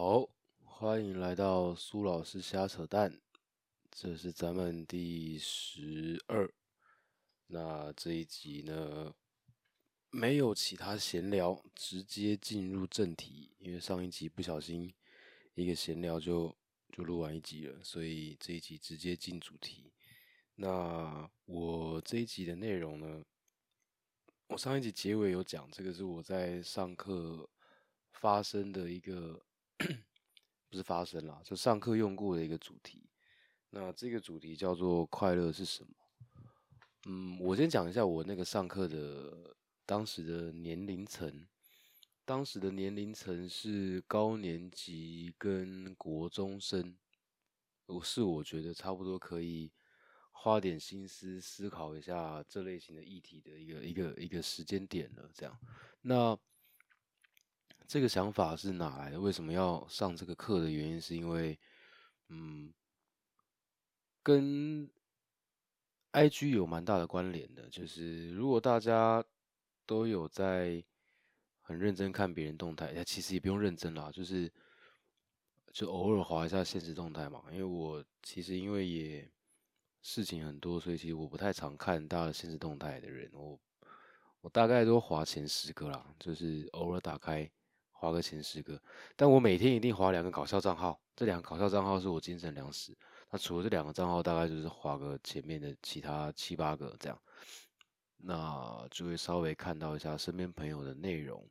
好，欢迎来到苏老师瞎扯淡，这是咱们第十二。那这一集呢，没有其他闲聊，直接进入正题。因为上一集不小心一个闲聊就就录完一集了，所以这一集直接进主题。那我这一集的内容呢，我上一集结尾有讲，这个是我在上课发生的一个。不是发生了，就上课用过的一个主题。那这个主题叫做“快乐是什么”。嗯，我先讲一下我那个上课的当时的年龄层。当时的年龄层是高年级跟国中生，我是我觉得差不多可以花点心思思考一下这类型的议题的一个一个一个时间点了。这样，那。这个想法是哪来的？为什么要上这个课的原因，是因为，嗯，跟 I G 有蛮大的关联的。就是如果大家都有在很认真看别人动态，其实也不用认真啦，就是就偶尔划一下现实动态嘛。因为我其实因为也事情很多，所以其实我不太常看大家现实动态的人。我我大概都划前十个啦，就是偶尔打开。划个前十个，但我每天一定划两个搞笑账号，这两个搞笑账号是我精神粮食。那除了这两个账号，大概就是划个前面的其他七八个这样，那就会稍微看到一下身边朋友的内容。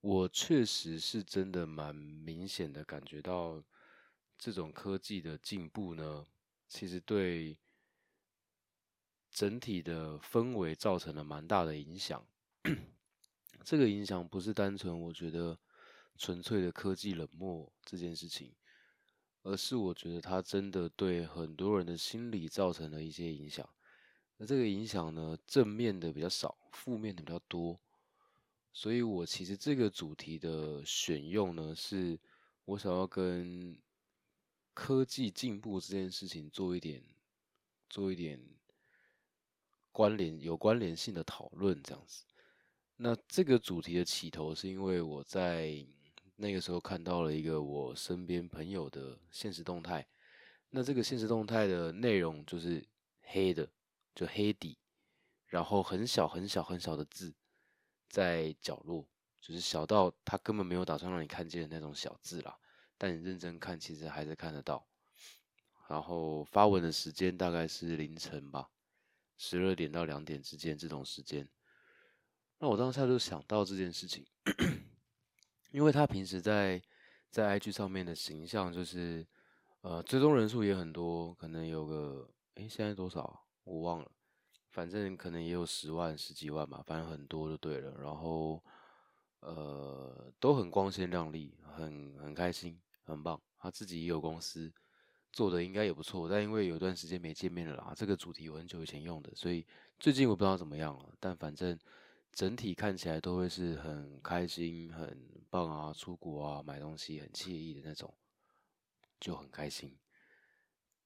我确实是真的蛮明显的感觉到，这种科技的进步呢，其实对整体的氛围造成了蛮大的影响。这个影响不是单纯我觉得纯粹的科技冷漠这件事情，而是我觉得它真的对很多人的心理造成了一些影响。那这个影响呢，正面的比较少，负面的比较多。所以我其实这个主题的选用呢，是我想要跟科技进步这件事情做一点做一点关联有关联性的讨论，这样子。那这个主题的起头是因为我在那个时候看到了一个我身边朋友的现实动态，那这个现实动态的内容就是黑的，就黑底，然后很小很小很小的字在角落，就是小到他根本没有打算让你看见的那种小字啦，但你认真看其实还是看得到。然后发文的时间大概是凌晨吧，十二点到两点之间这种时间。那我当下就想到这件事情，因为他平时在在 IG 上面的形象就是，呃，追踪人数也很多，可能有个，哎，现在多少我忘了，反正可能也有十万、十几万吧，反正很多就对了。然后，呃，都很光鲜亮丽，很很开心，很棒。他自己也有公司，做的应该也不错。但因为有段时间没见面了啦，这个主题我很久以前用的，所以最近我不知道怎么样了。但反正。整体看起来都会是很开心、很棒啊，出国啊，买东西很惬意的那种，就很开心。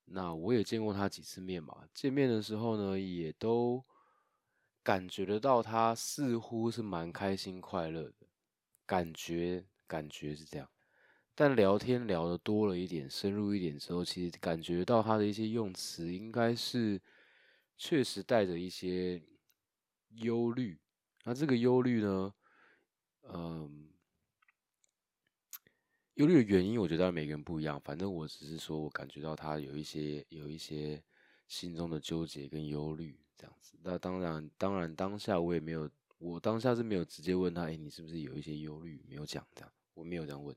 那我也见过他几次面嘛，见面的时候呢，也都感觉得到他似乎是蛮开心、快乐的，感觉感觉是这样。但聊天聊的多了一点、深入一点之后，其实感觉到他的一些用词，应该是确实带着一些忧虑。那这个忧虑呢？嗯，忧虑的原因，我觉得每个人不一样。反正我只是说，我感觉到他有一些有一些心中的纠结跟忧虑这样子。那当然，当然当下我也没有，我当下是没有直接问他，哎，你是不是有一些忧虑？没有讲这样，我没有这样问，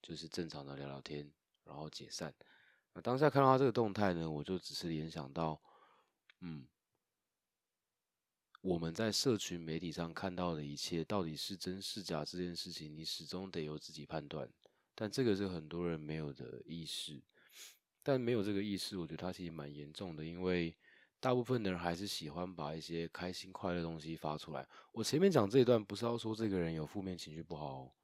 就是正常的聊聊天，然后解散。那当下看到他这个动态呢，我就只是联想到，嗯。我们在社群媒体上看到的一切到底是真是假这件事情，你始终得由自己判断。但这个是很多人没有的意识，但没有这个意识，我觉得它其实蛮严重的，因为大部分的人还是喜欢把一些开心快乐东西发出来。我前面讲这一段不是要说这个人有负面情绪不好，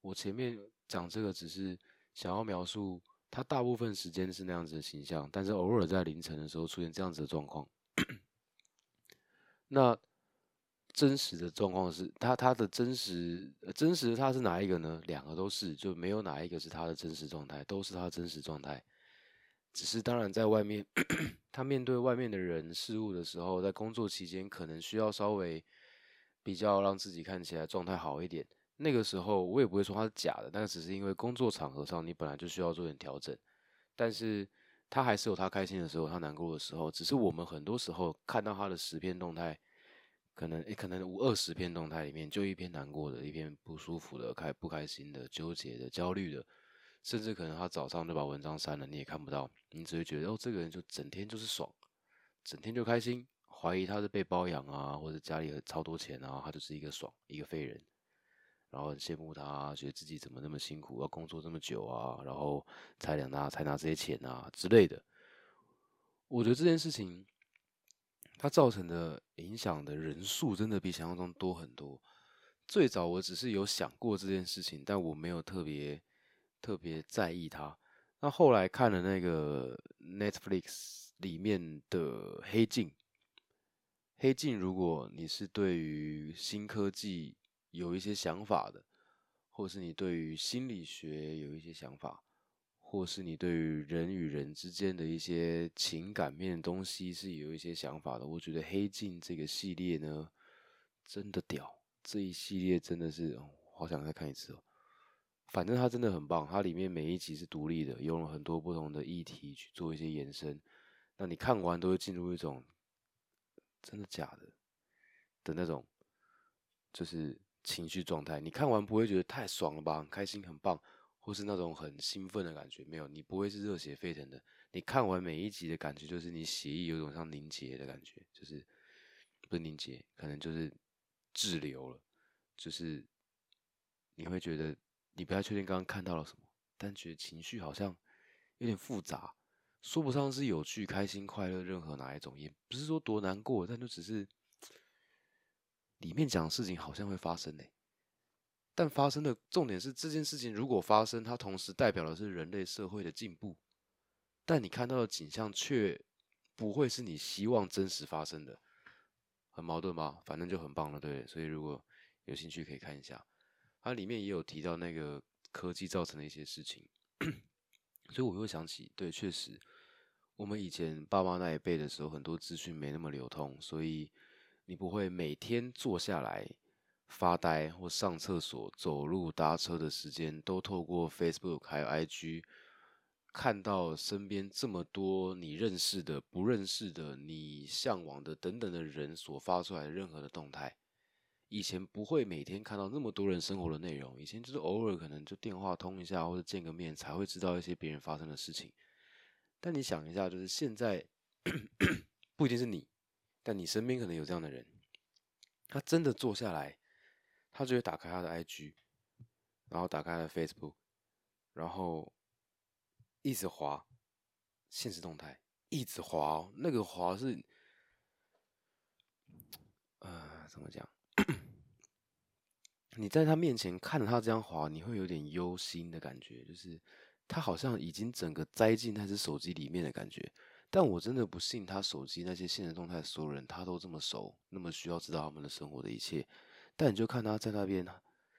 我前面讲这个只是想要描述他大部分时间是那样子的形象，但是偶尔在凌晨的时候出现这样子的状况。那真实的状况是他他的真实真实他是哪一个呢？两个都是，就没有哪一个是他的真实状态，都是他真实状态。只是当然在外面，他面对外面的人事物的时候，在工作期间可能需要稍微比较让自己看起来状态好一点。那个时候我也不会说他是假的，但只是因为工作场合上你本来就需要做点调整。但是他还是有他开心的时候，他难过的时候。只是我们很多时候看到他的十篇动态。可能，可能五二十篇动态里面，就一篇难过的，一篇不舒服的，开不开心的，纠结的，焦虑的，甚至可能他早上就把文章删了，你也看不到，你只会觉得哦，这个人就整天就是爽，整天就开心，怀疑他是被包养啊，或者家里超多钱啊，他就是一个爽，一个废人，然后很羡慕他，觉得自己怎么那么辛苦，要工作这么久啊，然后才两拿才拿这些钱啊之类的。我觉得这件事情。它造成的影响的人数真的比想象中多很多。最早我只是有想过这件事情，但我没有特别特别在意它。那后来看了那个 Netflix 里面的《黑镜》，《黑镜》如果你是对于新科技有一些想法的，或是你对于心理学有一些想法。或是你对于人与人之间的一些情感面的东西是有一些想法的，我觉得《黑镜》这个系列呢，真的屌，这一系列真的是，好想再看一次哦。反正它真的很棒，它里面每一集是独立的，用了很多不同的议题去做一些延伸，那你看完都会进入一种真的假的的那种，就是情绪状态。你看完不会觉得太爽了吧？很开心，很棒。或是那种很兴奋的感觉，没有，你不会是热血沸腾的。你看完每一集的感觉，就是你血液有种像凝结的感觉，就是不是凝结，可能就是滞留了。就是你会觉得你不太确定刚刚看到了什么，但觉得情绪好像有点复杂，说不上是有趣、开心、快乐，任何哪一种，也不是说多难过，但就只是里面讲的事情好像会发生呢。但发生的重点是这件事情如果发生，它同时代表的是人类社会的进步，但你看到的景象却不会是你希望真实发生的，很矛盾吧？反正就很棒了，对。所以如果有兴趣可以看一下，它里面也有提到那个科技造成的一些事情，所以我又想起，对，确实，我们以前爸妈那一辈的时候，很多资讯没那么流通，所以你不会每天坐下来。发呆或上厕所、走路、搭车的时间，都透过 Facebook 还有 IG 看到身边这么多你认识的、不认识的、你向往的等等的人所发出来的任何的动态。以前不会每天看到那么多人生活的内容，以前就是偶尔可能就电话通一下或者见个面才会知道一些别人发生的事情。但你想一下，就是现在 不一定是你，但你身边可能有这样的人，他真的坐下来。他就会打开他的 IG，然后打开他的 Facebook，然后一直滑现实动态，一直滑哦。那个滑是，呃，怎么讲？你在他面前看着他这样滑，你会有点忧心的感觉，就是他好像已经整个栽进那只手机里面的感觉。但我真的不信他手机那些现实动态所有人他都这么熟，那么需要知道他们的生活的一切。但你就看他在那边，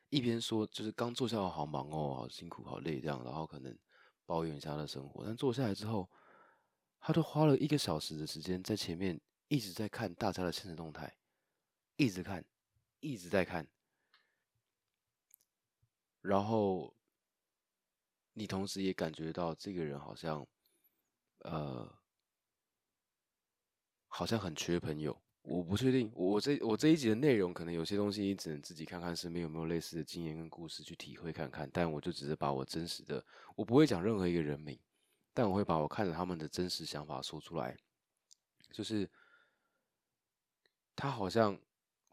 一边说就是刚坐下来好忙哦，好辛苦，好累这样，然后可能抱怨一下他的生活。但坐下来之后，他都花了一个小时的时间在前面一直在看大家的现实动态，一直看，一直在看。然后你同时也感觉到这个人好像，呃，好像很缺朋友。我不确定，我这我这一集的内容可能有些东西你只能自己看看身边有没有类似的经验跟故事去体会看看。但我就只是把我真实的，我不会讲任何一个人名，但我会把我看着他们的真实想法说出来。就是他好像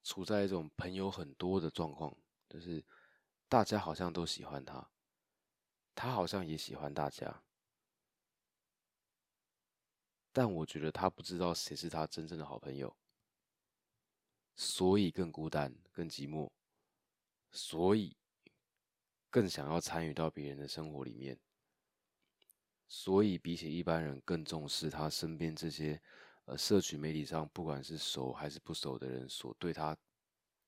处在一种朋友很多的状况，就是大家好像都喜欢他，他好像也喜欢大家，但我觉得他不知道谁是他真正的好朋友。所以更孤单、更寂寞，所以更想要参与到别人的生活里面，所以比起一般人更重视他身边这些呃社群媒体上不管是熟还是不熟的人所对他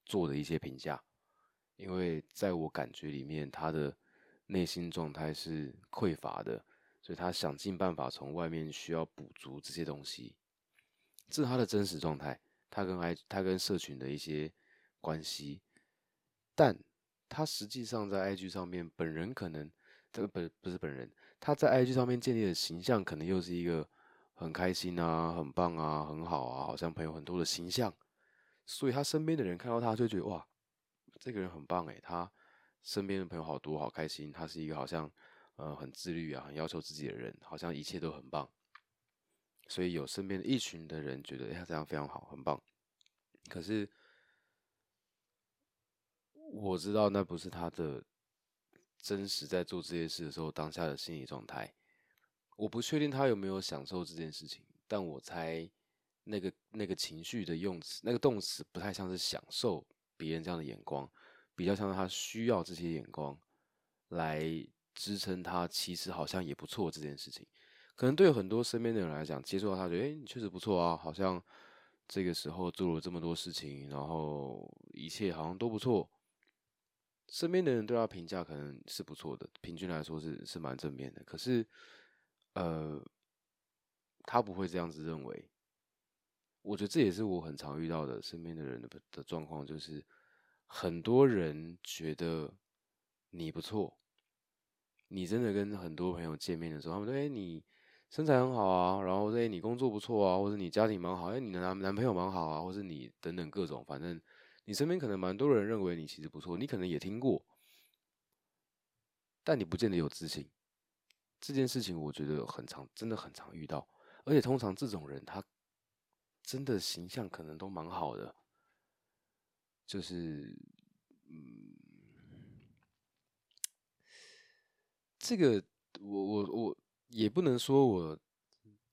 做的一些评价，因为在我感觉里面，他的内心状态是匮乏的，所以他想尽办法从外面需要补足这些东西，这是他的真实状态，他跟 I 他跟社群的一些关系，但他实际上在 IG 上面，本人可能这个本不是本人，他在 IG 上面建立的形象，可能又是一个很开心啊、很棒啊、很好啊，好像朋友很多的形象。所以他身边的人看到他就觉得哇，这个人很棒诶，他身边的朋友好多，好开心。他是一个好像呃很自律啊，很要求自己的人，好像一切都很棒。所以有身边的一群的人觉得他这样非常好，很棒。可是我知道那不是他的真实在做这些事的时候当下的心理状态。我不确定他有没有享受这件事情，但我猜。那个那个情绪的用词，那个动词不太像是享受别人这样的眼光，比较像是他需要这些眼光来支撑他，其实好像也不错这件事情。可能对很多身边的人来讲，接触到他觉得，哎，你确实不错啊，好像这个时候做了这么多事情，然后一切好像都不错。身边的人对他评价可能是不错的，平均来说是是蛮正面的。可是，呃，他不会这样子认为。我觉得这也是我很常遇到的身边的人的的状况，就是很多人觉得你不错，你真的跟很多朋友见面的时候，他们说：“哎，你身材很好啊，然后哎，你工作不错啊，或者你家庭蛮好，哎，你的男男朋友蛮好啊，或者你等等各种，反正你身边可能蛮多人认为你其实不错，你可能也听过，但你不见得有自信。这件事情我觉得很常，真的很常遇到，而且通常这种人他。真的形象可能都蛮好的，就是，嗯，这个我我我也不能说，我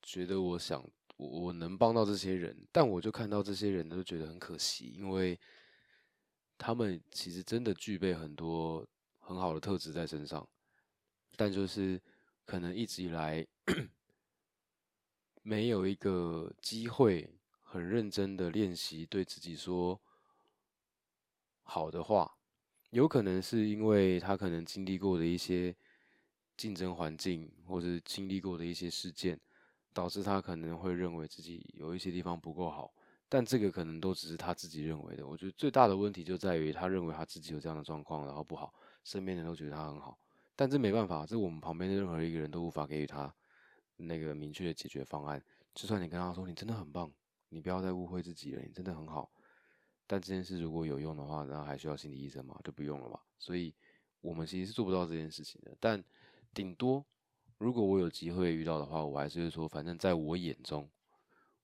觉得我想我能帮到这些人，但我就看到这些人都觉得很可惜，因为他们其实真的具备很多很好的特质在身上，但就是可能一直以来没有一个机会。很认真的练习对自己说好的话，有可能是因为他可能经历过的一些竞争环境，或者经历过的一些事件，导致他可能会认为自己有一些地方不够好。但这个可能都只是他自己认为的。我觉得最大的问题就在于他认为他自己有这样的状况，然后不好，身边人都觉得他很好。但这没办法，这我们旁边的任何一个人都无法给予他那个明确的解决方案。就算你跟他说你真的很棒。你不要再误会自己了，你真的很好。但这件事如果有用的话，那还需要心理医生吗？就不用了嘛。所以，我们其实是做不到这件事情的。但顶多，如果我有机会遇到的话，我还是会说，反正在我眼中，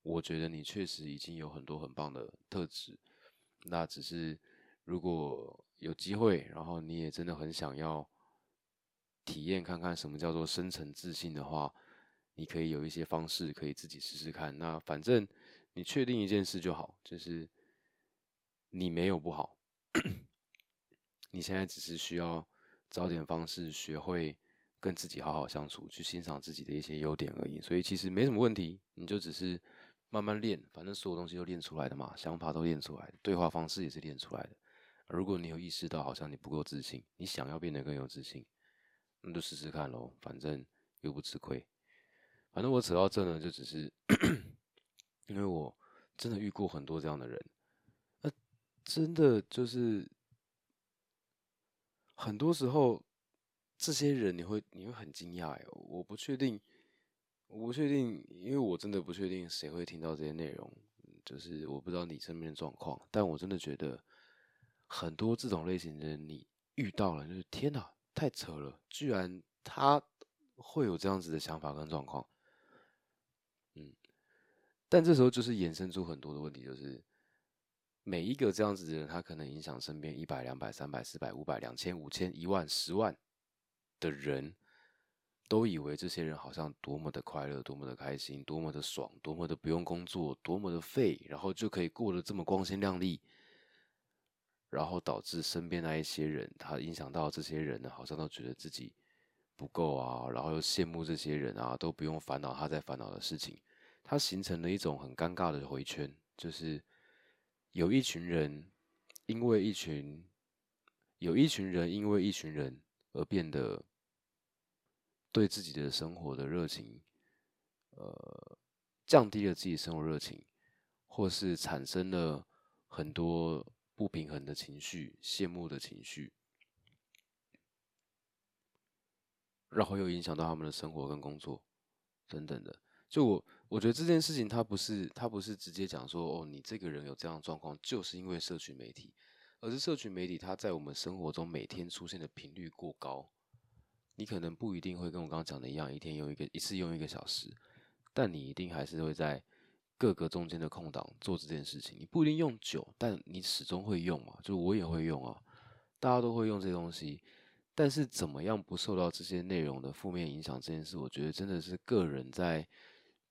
我觉得你确实已经有很多很棒的特质。那只是如果有机会，然后你也真的很想要体验看看什么叫做深层自信的话，你可以有一些方式可以自己试试看。那反正。你确定一件事就好，就是你没有不好，你现在只是需要找点方式学会跟自己好好相处，去欣赏自己的一些优点而已。所以其实没什么问题，你就只是慢慢练，反正所有东西都练出来的嘛，想法都练出来，对话方式也是练出来的。如果你有意识到好像你不够自信，你想要变得更有自信，那就试试看喽，反正又不吃亏。反正我扯到这呢，就只是。因为我真的遇过很多这样的人，那真的就是很多时候，这些人你会你会很惊讶哎，我不确定，我不确定，因为我真的不确定谁会听到这些内容，就是我不知道你身边的状况，但我真的觉得很多这种类型的人你遇到了，就是天哪，太扯了，居然他会有这样子的想法跟状况。但这时候就是衍生出很多的问题，就是每一个这样子的人，他可能影响身边一百、两百、三百、四百、五百、两千、五千、一万、十万的人，都以为这些人好像多么的快乐、多么的开心、多么的爽、多么的不用工作、多么的废，然后就可以过得这么光鲜亮丽，然后导致身边那一些人，他影响到这些人呢，好像都觉得自己不够啊，然后又羡慕这些人啊，都不用烦恼他在烦恼的事情。他形成了一种很尴尬的回圈，就是有一群人因为一群有一群人因为一群人而变得对自己的生活的热情，呃，降低了自己生活热情，或是产生了很多不平衡的情绪、羡慕的情绪，然后又影响到他们的生活跟工作等等的。就我我觉得这件事情，它不是它不是直接讲说哦，你这个人有这样的状况，就是因为社群媒体，而是社群媒体它在我们生活中每天出现的频率过高。你可能不一定会跟我刚刚讲的一样，一天用一个一次用一个小时，但你一定还是会在各个中间的空档做这件事情。你不一定用久，但你始终会用嘛，就我也会用啊，大家都会用这东西。但是怎么样不受到这些内容的负面影响这件事，我觉得真的是个人在。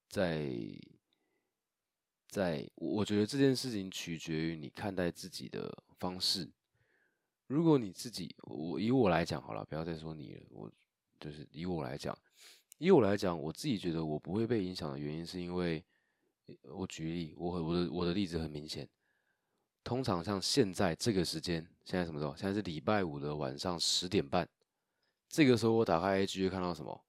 在在，我觉得这件事情取决于你看待自己的方式。如果你自己，我以我来讲好了，不要再说你了。我就是以我来讲，以我来讲，我自己觉得我不会被影响的原因，是因为我举例，我我的我的例子很明显。通常像现在这个时间，现在什么时候？现在是礼拜五的晚上十点半。这个时候我打开 A G 会看到什么？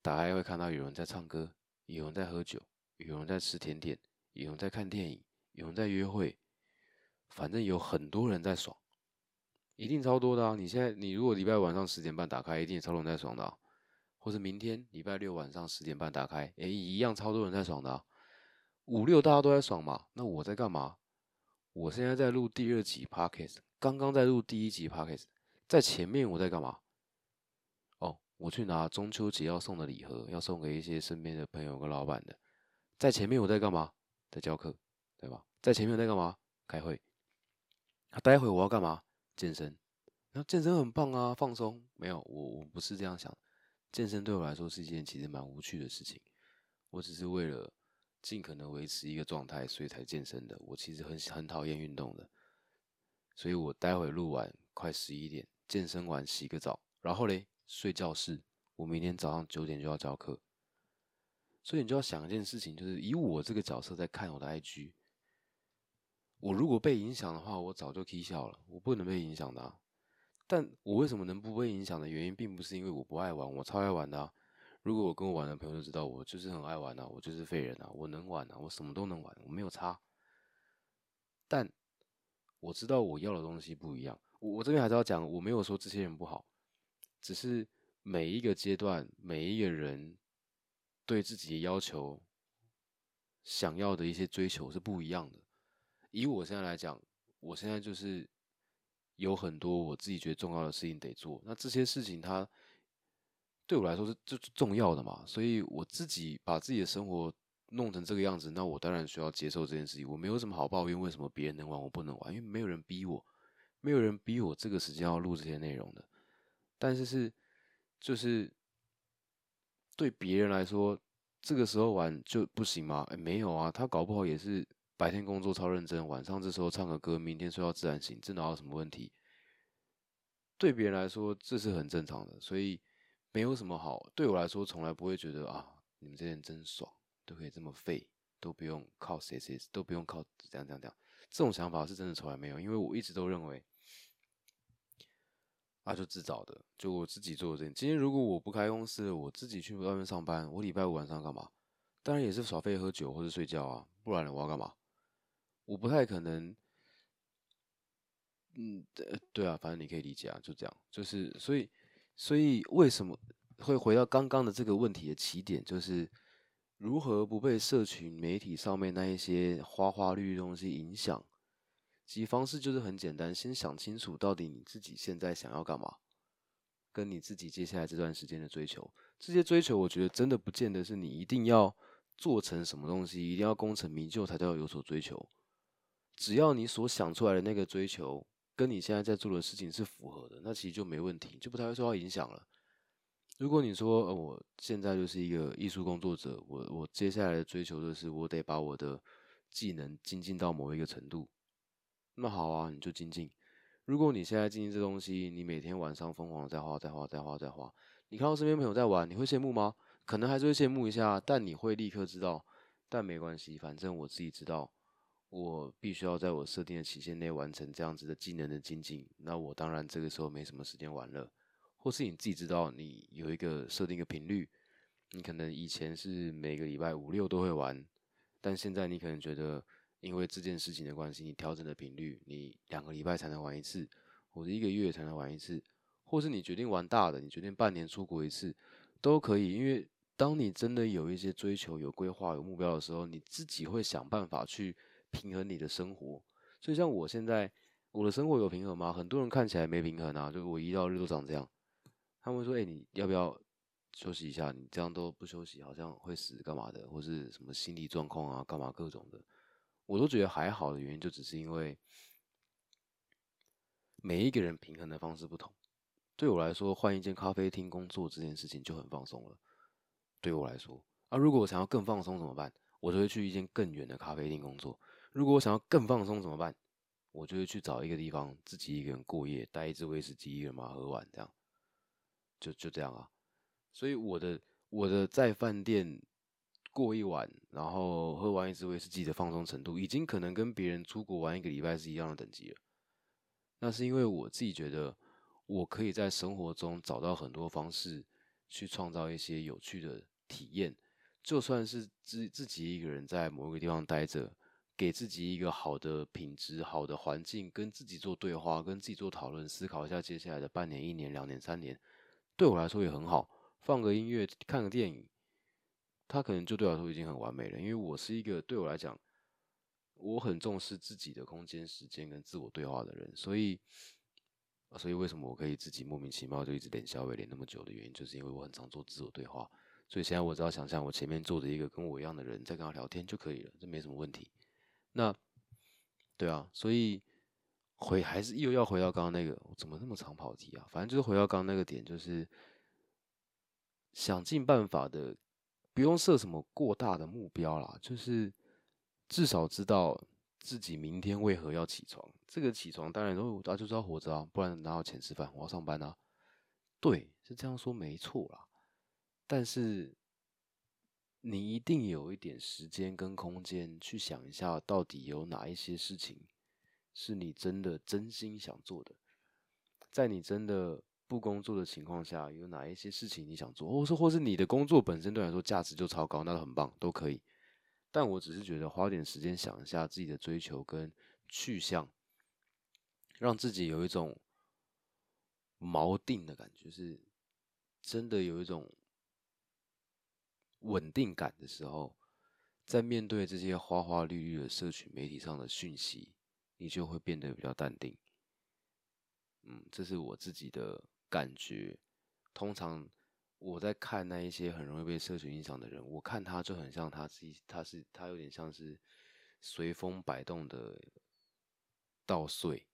打开会看到有人在唱歌。有人在喝酒，有人在吃甜点，有人在看电影，有人在约会，反正有很多人在爽，一定超多的啊！你现在你如果礼拜晚上十点半打开，一定超多人在爽的啊，或者明天礼拜六晚上十点半打开，哎，一样超多人在爽的啊。五六大家都在爽嘛？那我在干嘛？我现在在录第二集 podcast，刚刚在录第一集 podcast，在前面我在干嘛？哦我去拿中秋节要送的礼盒，要送给一些身边的朋友跟老板的。在前面我在干嘛？在教课，对吧？在前面我在干嘛？开会。待会我要干嘛？健身。那健身很棒啊，放松。没有，我我不是这样想。健身对我来说是一件其实蛮无趣的事情。我只是为了尽可能维持一个状态，所以才健身的。我其实很很讨厌运动的。所以我待会录完，快十一点，健身完洗个澡，然后嘞。睡觉室，我明天早上九点就要教课，所以你就要想一件事情，就是以我这个角色在看我的 IG，我如果被影响的话，我早就踢笑了，我不能被影响的。但我为什么能不被影响的原因，并不是因为我不爱玩，我超爱玩的。如果我跟我玩的朋友都知道，我就是很爱玩啊，我就是废人啊，我能玩啊，我什么都能玩，我没有差。但我知道我要的东西不一样，我我这边还是要讲，我没有说这些人不好。只是每一个阶段，每一个人对自己的要求、想要的一些追求是不一样的。以我现在来讲，我现在就是有很多我自己觉得重要的事情得做。那这些事情，它对我来说是最重要的嘛？所以我自己把自己的生活弄成这个样子，那我当然需要接受这件事情。我没有什么好抱怨，为什么别人能玩我不能玩？因为没有人逼我，没有人逼我这个时间要录这些内容的。但是是，就是对别人来说，这个时候玩就不行吗？哎，没有啊，他搞不好也是白天工作超认真，晚上这时候唱个歌，明天睡到自然醒，这哪有什么问题？对别人来说这是很正常的，所以没有什么好。对我来说，从来不会觉得啊，你们这些人真爽，都可以这么废，都不用靠谁谁，都不用靠这样这样这样。这种想法是真的从来没有，因为我一直都认为。那就自找的，就我自己做的事情。今天如果我不开公司，我自己去外面上班，我礼拜五晚上干嘛？当然也是耍废、喝酒或者睡觉啊，不然我要干嘛？我不太可能。嗯，对对啊，反正你可以理解啊，就这样，就是所以，所以为什么会回到刚刚的这个问题的起点，就是如何不被社群媒体上面那一些花花绿绿东西影响？其方式就是很简单，先想清楚到底你自己现在想要干嘛，跟你自己接下来这段时间的追求。这些追求，我觉得真的不见得是你一定要做成什么东西，一定要功成名就才叫有所追求。只要你所想出来的那个追求，跟你现在在做的事情是符合的，那其实就没问题，就不太会受到影响了。如果你说，呃，我现在就是一个艺术工作者，我我接下来的追求就是我得把我的技能精进到某一个程度。那好啊，你就精进。如果你现在精进这东西，你每天晚上疯狂的在画、在画、在画、在画，你看到身边朋友在玩，你会羡慕吗？可能还是会羡慕一下，但你会立刻知道，但没关系，反正我自己知道，我必须要在我设定的期限内完成这样子的技能的精进，那我当然这个时候没什么时间玩了。或是你自己知道，你有一个设定一个频率，你可能以前是每个礼拜五六都会玩，但现在你可能觉得，因为这件事情的关系，你调整的频率，你两个礼拜才能玩一次，或者一个月才能玩一次，或是你决定玩大的，你决定半年出国一次，都可以。因为当你真的有一些追求、有规划、有目标的时候，你自己会想办法去平衡你的生活。所以像我现在，我的生活有平衡吗？很多人看起来没平衡啊，就我一到日都长这样。他们说：“哎，你要不要休息一下？你这样都不休息，好像会死干嘛的，或是什么心理状况啊，干嘛各种的。”我都觉得还好的原因，就只是因为每一个人平衡的方式不同。对我来说，换一间咖啡厅工作这件事情就很放松了。对我来说，啊，如果我想要更放松怎么办？我就会去一间更远的咖啡厅工作。如果我想要更放松怎么办？我就会去找一个地方自己一个人过夜，带一支威士忌，一个人把它喝完，这样。就就这样啊，所以我的我的在饭店过一晚，然后喝完一支威士忌的放松程度，已经可能跟别人出国玩一个礼拜是一样的等级了。那是因为我自己觉得，我可以在生活中找到很多方式去创造一些有趣的体验，就算是自自己一个人在某一个地方待着，给自己一个好的品质、好的环境，跟自己做对话，跟自己做讨论，思考一下接下来的半年、一年、两年、三年。对我来说也很好，放个音乐，看个电影，它可能就对我来说已经很完美了。因为我是一个对我来讲，我很重视自己的空间、时间跟自我对话的人，所以，所以为什么我可以自己莫名其妙就一直连小伟连那么久的原因，就是因为我很常做自我对话。所以现在我只要想象我前面坐着一个跟我一样的人在跟他聊天就可以了，这没什么问题。那，对啊，所以。回还是又要回到刚刚那个，怎么那么长跑题啊？反正就是回到刚刚那个点，就是想尽办法的，不用设什么过大的目标啦，就是至少知道自己明天为何要起床。这个起床当然说啊，就是要活着啊，不然哪有钱吃饭？我要上班啊。对，是这样说没错啦。但是你一定有一点时间跟空间去想一下，到底有哪一些事情。是你真的真心想做的，在你真的不工作的情况下，有哪一些事情你想做，或是或是你的工作本身对来说价值就超高，那都很棒，都可以。但我只是觉得花点时间想一下自己的追求跟去向，让自己有一种锚定的感觉，是真的有一种稳定感的时候，在面对这些花花绿绿的社群媒体上的讯息。你就会变得比较淡定，嗯，这是我自己的感觉。通常我在看那一些很容易被社群影响的人，我看他就很像他自己，他是他有点像是随风摆动的稻穗，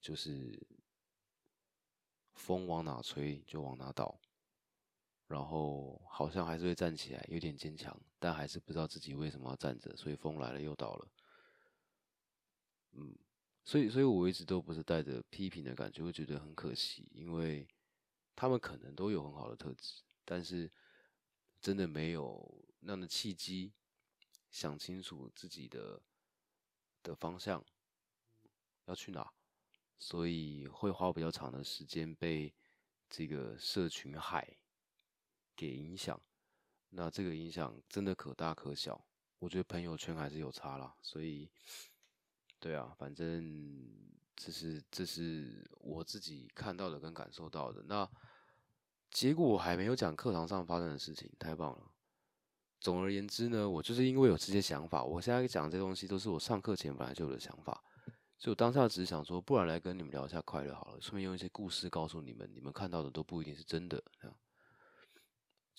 就是风往哪吹就往哪倒，然后好像还是会站起来，有点坚强，但还是不知道自己为什么要站着，所以风来了又倒了。嗯，所以，所以我一直都不是带着批评的感觉，会觉得很可惜，因为他们可能都有很好的特质，但是真的没有那样的契机，想清楚自己的的方向要去哪，所以会花比较长的时间被这个社群海给影响。那这个影响真的可大可小，我觉得朋友圈还是有差啦，所以。对啊，反正这是这是我自己看到的跟感受到的。那结果我还没有讲课堂上发生的事情，太棒了。总而言之呢，我就是因为有这些想法，我现在讲这些东西都是我上课前本来就有的想法，所以我当下只是想说，不然来跟你们聊一下快乐好了，顺便用一些故事告诉你们，你们看到的都不一定是真的，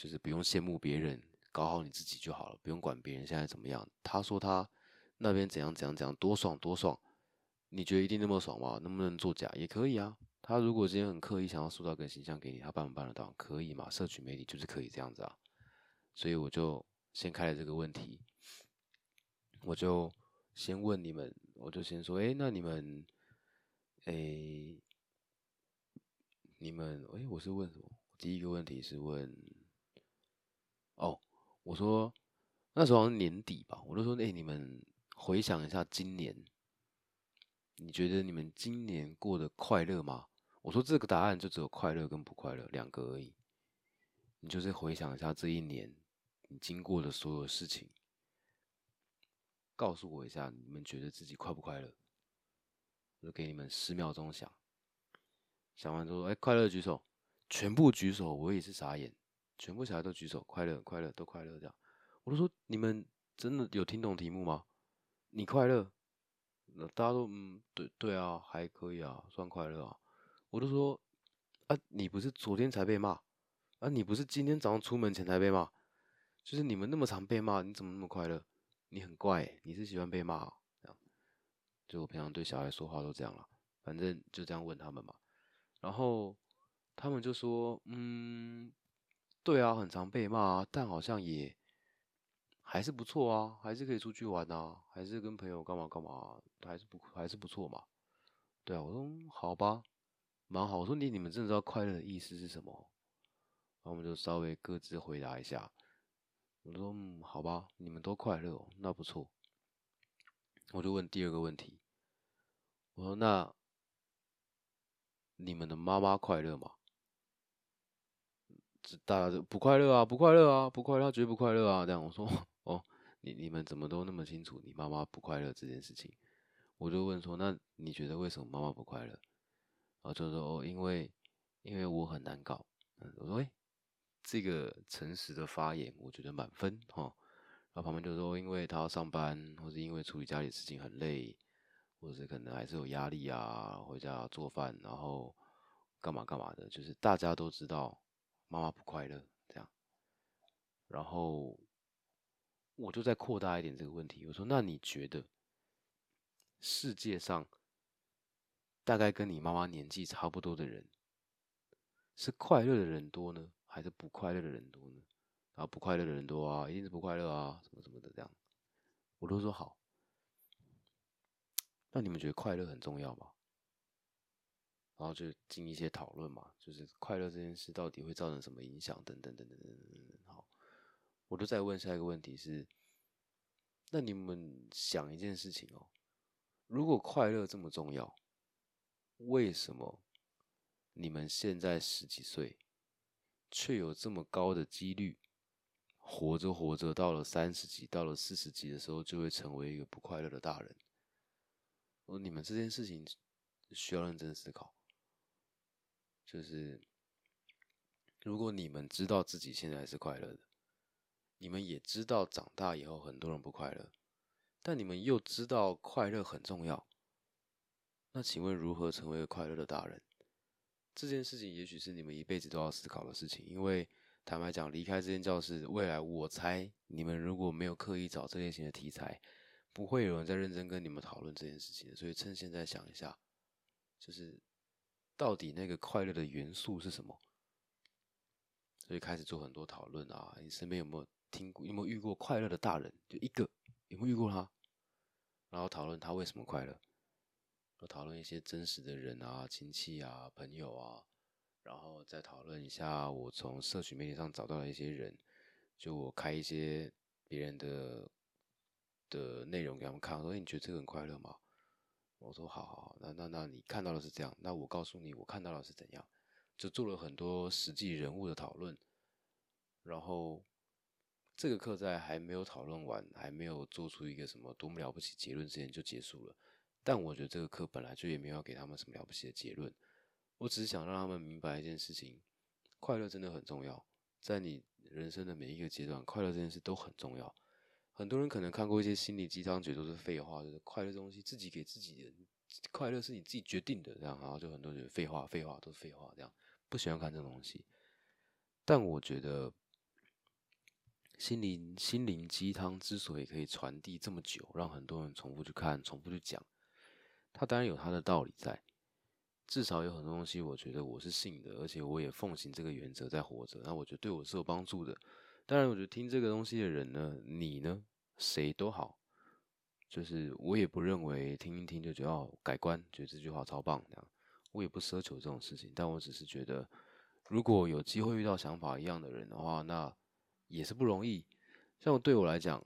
就是不用羡慕别人，搞好你自己就好了，不用管别人现在怎么样。他说他。那边怎样怎样怎样多爽多爽，你觉得一定那么爽吗？能不能作假也可以啊。他如果今天很刻意想要塑造个形象给你，他办不办得到？可以嘛？社群媒体就是可以这样子啊。所以我就先开了这个问题，我就先问你们，我就先说，哎，那你们，哎，你们，哎，我是问什么？第一个问题是问，哦，我说那时候好像年底吧，我就说，哎，你们。回想一下今年，你觉得你们今年过得快乐吗？我说这个答案就只有快乐跟不快乐两个而已。你就是回想一下这一年你经过的所有事情，告诉我一下，你们觉得自己快不快乐？我就给你们十秒钟想，想完之后，哎，快乐举手，全部举手，我也是傻眼，全部小孩都举手，快乐，快乐，都快乐这样。我就说，你们真的有听懂题目吗？你快乐？那大家都嗯，对对啊，还可以啊，算快乐啊。我就说，啊，你不是昨天才被骂，啊，你不是今天早上出门前才被骂，就是你们那么常被骂，你怎么那么快乐？你很怪，你是喜欢被骂这样？就我平常对小孩说话都这样了，反正就这样问他们嘛。然后他们就说，嗯，对啊，很常被骂，但好像也。还是不错啊，还是可以出去玩啊，还是跟朋友干嘛干嘛，还是不还是不错嘛。对啊，我说好吧，蛮好。我说你你们真的知道快乐的意思是什么？然后我们就稍微各自回答一下。我说嗯，好吧，你们都快乐，那不错。我就问第二个问题，我说那你们的妈妈快乐吗？大家都不快乐啊，不快乐啊，不快乐，绝对不快乐啊！这样我说。哦，你你们怎么都那么清楚你妈妈不快乐这件事情？我就问说，那你觉得为什么妈妈不快乐？然后就说哦，因为因为我很难搞。我说哎，这个诚实的发言，我觉得满分哈。然后旁边就说，因为他要上班，或是因为处理家里事情很累，或者是可能还是有压力啊，回家做饭，然后干嘛干嘛的，就是大家都知道妈妈不快乐这样，然后。我就再扩大一点这个问题，我说：那你觉得世界上大概跟你妈妈年纪差不多的人，是快乐的人多呢，还是不快乐的人多呢？然后不快乐的人多啊，一定是不快乐啊，什么什么的这样。我都说好。那你们觉得快乐很重要吗？然后就进一些讨论嘛，就是快乐这件事到底会造成什么影响，等等等等等等等。好。我就再问下一个问题是：那你们想一件事情哦，如果快乐这么重要，为什么你们现在十几岁，却有这么高的几率，活着活着到了三十几、到了四十几的时候，就会成为一个不快乐的大人？我你们这件事情需要认真思考，就是如果你们知道自己现在是快乐的。你们也知道长大以后很多人不快乐，但你们又知道快乐很重要。那请问如何成为快乐的大人？这件事情也许是你们一辈子都要思考的事情。因为坦白讲，离开这间教室，未来我猜你们如果没有刻意找这类型的题材，不会有人在认真跟你们讨论这件事情。所以趁现在想一下，就是到底那个快乐的元素是什么？所以开始做很多讨论啊，你身边有没有？听过有没有遇过快乐的大人？就一个有没有遇过他？然后讨论他为什么快乐，然后讨论一些真实的人啊、亲戚啊、朋友啊，然后再讨论一下我从社群媒体上找到的一些人，就我开一些别人的的内容给他们看，说你觉得这个很快乐吗？我说好好好，那那那你看到的是这样，那我告诉你我看到的是怎样，就做了很多实际人物的讨论，然后。这个课在还没有讨论完，还没有做出一个什么多么了不起结论之前就结束了。但我觉得这个课本来就也没有要给他们什么了不起的结论。我只是想让他们明白一件事情：快乐真的很重要。在你人生的每一个阶段，快乐这件事都很重要。很多人可能看过一些心理鸡汤，觉得都是废话，就是快乐东西自己给自己的，快乐是你自己决定的，这样，然后就很多人废话，废话都是废话，这样不喜欢看这种东西。但我觉得。心灵心灵鸡汤之所以可以传递这么久，让很多人重复去看、重复去讲，它当然有它的道理在。至少有很多东西，我觉得我是信的，而且我也奉行这个原则在活着。那我觉得对我是有帮助的。当然，我觉得听这个东西的人呢，你呢，谁都好，就是我也不认为听一听就觉得改观，觉得这句话超棒这样。我也不奢求这种事情，但我只是觉得，如果有机会遇到想法一样的人的话，那。也是不容易，像对我来讲，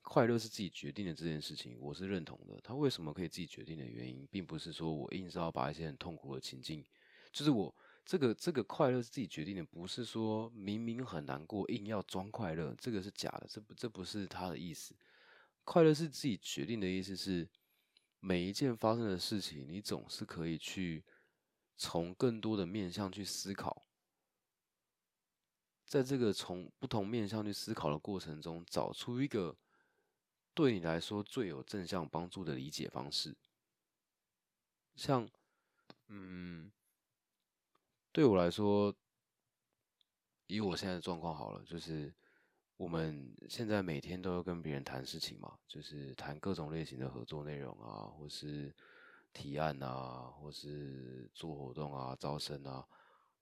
快乐是自己决定的这件事情，我是认同的。他为什么可以自己决定的原因，并不是说我硬是要把一些很痛苦的情境，就是我这个这个快乐是自己决定的，不是说明明很难过硬要装快乐，这个是假的，这不这不是他的意思。快乐是自己决定的意思是，每一件发生的事情，你总是可以去从更多的面向去思考。在这个从不同面向去思考的过程中，找出一个对你来说最有正向帮助的理解方式。像，嗯，对我来说，以我现在的状况好了，就是我们现在每天都要跟别人谈事情嘛，就是谈各种类型的合作内容啊，或是提案啊，或是做活动啊、招生啊。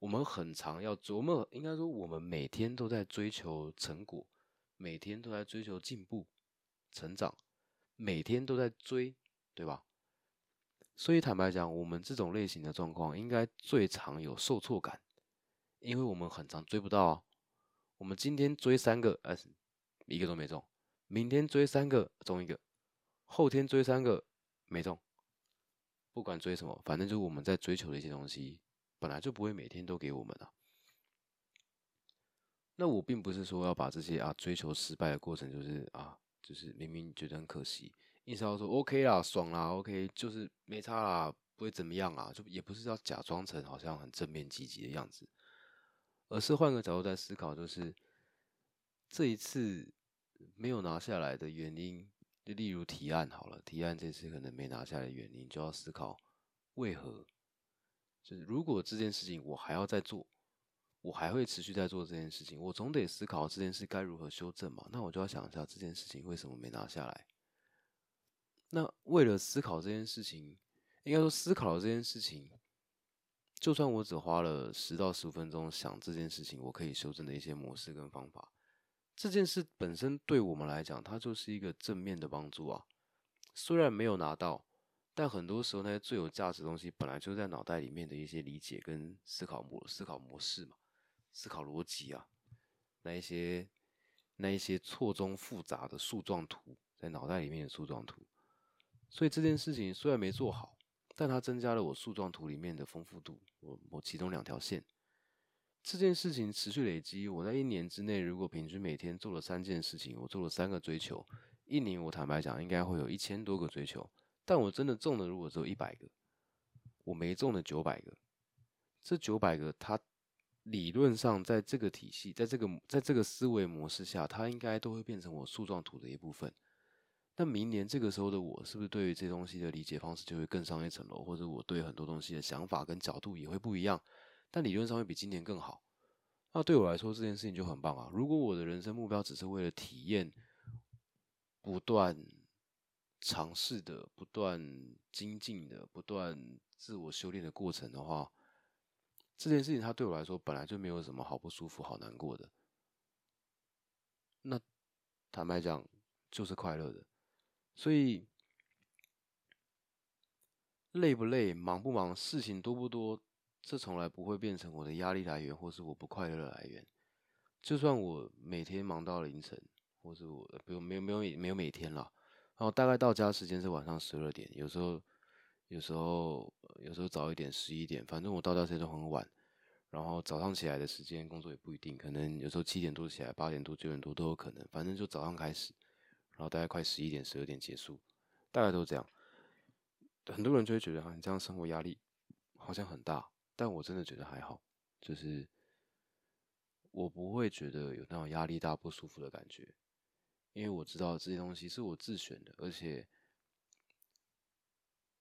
我们很常要琢磨，应该说我们每天都在追求成果，每天都在追求进步、成长，每天都在追，对吧？所以坦白讲，我们这种类型的状况，应该最常有受挫感，因为我们很常追不到啊。我们今天追三个，哎，一个都没中；明天追三个，中一个；后天追三个，没中。不管追什么，反正就是我们在追求的一些东西。本来就不会每天都给我们啊。那我并不是说要把这些啊追求失败的过程，就是啊，就是明明觉得很可惜，硬是要说 OK 啦，爽啦，OK，就是没差啦，不会怎么样啊，就也不是要假装成好像很正面积极的样子，而是换个角度在思考，就是这一次没有拿下来的原因，就例如提案好了，提案这次可能没拿下来的原因，就要思考为何。就是如果这件事情我还要再做，我还会持续在做这件事情，我总得思考这件事该如何修正嘛。那我就要想一下这件事情为什么没拿下来。那为了思考这件事情，应该说思考这件事情，就算我只花了十到十五分钟想这件事情，我可以修正的一些模式跟方法，这件事本身对我们来讲，它就是一个正面的帮助啊。虽然没有拿到。但很多时候，那些最有价值的东西，本来就在脑袋里面的一些理解跟思考模思考模式嘛，思考逻辑啊，那一些那一些错综复杂的树状图，在脑袋里面的树状图。所以这件事情虽然没做好，但它增加了我树状图里面的丰富度。我我其中两条线，这件事情持续累积，我在一年之内，如果平均每天做了三件事情，我做了三个追求，一年我坦白讲，应该会有一千多个追求。但我真的中的如果只有一百个，我没中的九百个，这九百个，它理论上在这个体系，在这个在这个思维模式下，它应该都会变成我树状图的一部分。那明年这个时候的我，是不是对于这东西的理解方式就会更上一层楼，或者我对很多东西的想法跟角度也会不一样？但理论上会比今年更好。那对我来说，这件事情就很棒啊！如果我的人生目标只是为了体验，不断。尝试的、不断精进的、不断自我修炼的过程的话，这件事情它对我来说本来就没有什么好不舒服、好难过的。那坦白讲，就是快乐的。所以累不累、忙不忙、事情多不多，这从来不会变成我的压力来源，或是我不快乐的来源。就算我每天忙到凌晨，或是我不用没有没有没有每天了。然后大概到家时间是晚上十二点，有时候，有时候，有时候早一点，十一点，反正我到家时间都很晚。然后早上起来的时间工作也不一定，可能有时候七点多起来，八点多、九点多都有可能。反正就早上开始，然后大概快十一点、十二点结束，大概都这样。很多人就会觉得啊，你这样生活压力好像很大，但我真的觉得还好，就是我不会觉得有那种压力大、不舒服的感觉。因为我知道这些东西是我自选的，而且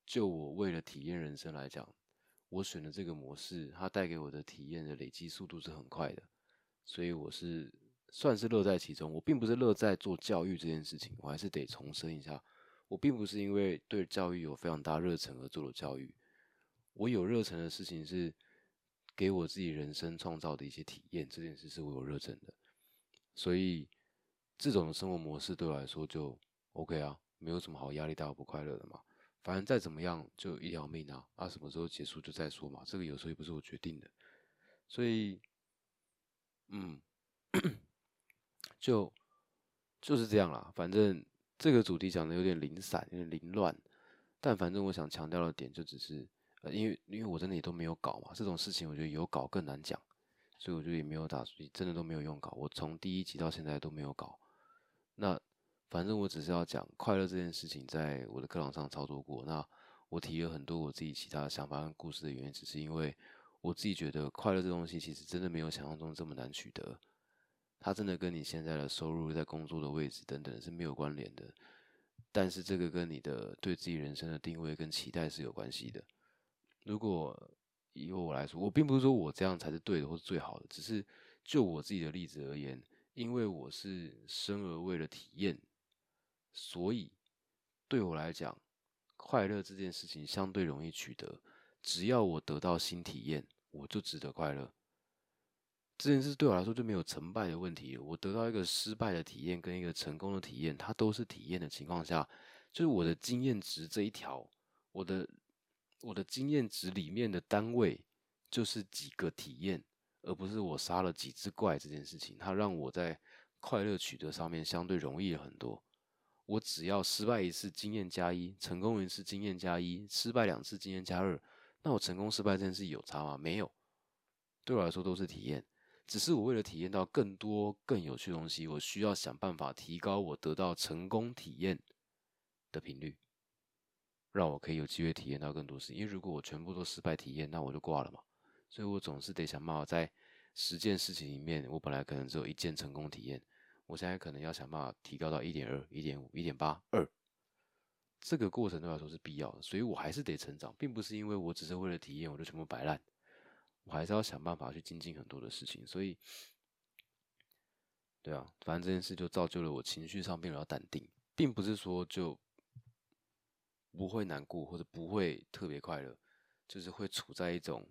就我为了体验人生来讲，我选的这个模式，它带给我的体验的累积速度是很快的，所以我是算是乐在其中。我并不是乐在做教育这件事情，我还是得重申一下，我并不是因为对教育有非常大热忱而做了教育，我有热忱的事情是给我自己人生创造的一些体验，这件事是我有热忱的，所以。这种生活模式对我来说就 OK 啊，没有什么好压力大不快乐的嘛。反正再怎么样就一条命啊，啊什么时候结束就再说嘛。这个有时候也不是我决定的，所以，嗯，就就是这样啦。反正这个主题讲的有点零散，有点凌乱，但反正我想强调的点就只是，呃，因为因为我真的也都没有搞嘛，这种事情我觉得有搞更难讲，所以我觉得也没有打，真的都没有用搞，我从第一集到现在都没有搞。那反正我只是要讲快乐这件事情，在我的课堂上操作过。那我提了很多我自己其他想法跟故事的原因，只是因为我自己觉得快乐这东西其实真的没有想象中这么难取得。它真的跟你现在的收入、在工作的位置等等是没有关联的，但是这个跟你的对自己人生的定位跟期待是有关系的。如果以我来说，我并不是说我这样才是对的或是最好的，只是就我自己的例子而言，因为我是生而为了体验，所以对我来讲，快乐这件事情相对容易取得。只要我得到新体验，我就值得快乐。这件事对我来说就没有成败的问题。我得到一个失败的体验跟一个成功的体验，它都是体验的情况下，就是我的经验值这一条，我的我的经验值里面的单位就是几个体验，而不是我杀了几只怪这件事情。它让我在快乐取得上面相对容易很多。我只要失败一次，经验加一；成功一次，经验加一；失败两次，经验加二。那我成功失败这件事有差吗？没有，对我来说都是体验。只是我为了体验到更多更有趣的东西，我需要想办法提高我得到成功体验的频率，让我可以有机会体验到更多事。因为如果我全部都失败体验，那我就挂了嘛。所以我总是得想办法在十件事情里面，我本来可能只有一件成功体验，我现在可能要想办法提高到一点二、一点五、一点八二。这个过程对我来说是必要的，所以我还是得成长，并不是因为我只是为了体验，我就全部摆烂。我还是要想办法去精进很多的事情，所以，对啊，反正这件事就造就了我情绪上变得要淡定，并不是说就不会难过或者不会特别快乐，就是会处在一种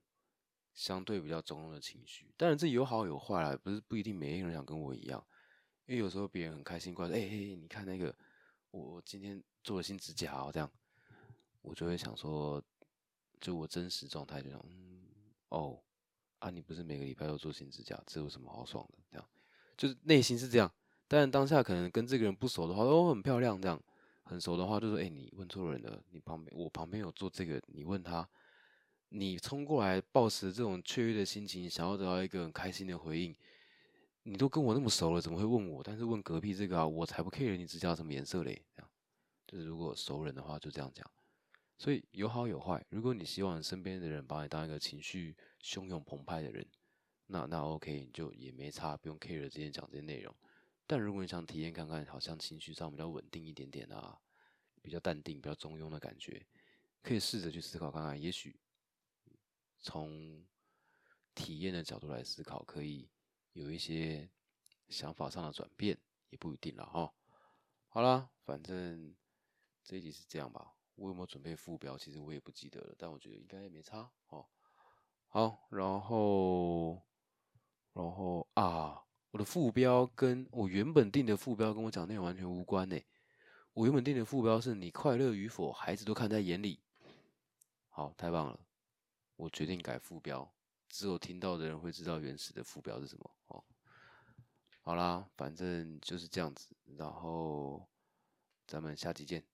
相对比较中庸的情绪。当然这有好有坏啦，不是不一定每一个人想跟我一样，因为有时候别人很开心，怪说，哎哎，你看那个我今天做了新指甲，这样，我就会想说，就我真实状态就想。哦，啊，你不是每个礼拜都做新指甲，这有什么好爽的？这样，就是内心是这样，但当下可能跟这个人不熟的话，哦，很漂亮，这样，很熟的话就说，哎，你问错人了，你旁边我旁边有做这个，你问他，你冲过来抱持这种雀跃的心情，想要得到一个很开心的回应，你都跟我那么熟了，怎么会问我？但是问隔壁这个啊，我才不 care 你指甲什么颜色嘞，这样，就是如果熟人的话就这样讲。所以有好有坏。如果你希望身边的人把你当一个情绪汹涌澎湃的人，那那 OK，你就也没差，不用 care 今天讲这些内容。但如果你想体验看看，好像情绪上比较稳定一点点啊，比较淡定、比较中庸的感觉，可以试着去思考看看，也许从体验的角度来思考，可以有一些想法上的转变，也不一定了哈。好啦，反正这一集是这样吧。我有没有准备副标？其实我也不记得了，但我觉得应该也没差哦。好，然后，然后啊，我的副标跟我原本定的副标跟我讲内容完全无关呢。我原本定的副标是你快乐与否，孩子都看在眼里。好，太棒了，我决定改副标，只有听到的人会知道原始的副标是什么。哦，好啦，反正就是这样子，然后咱们下期见。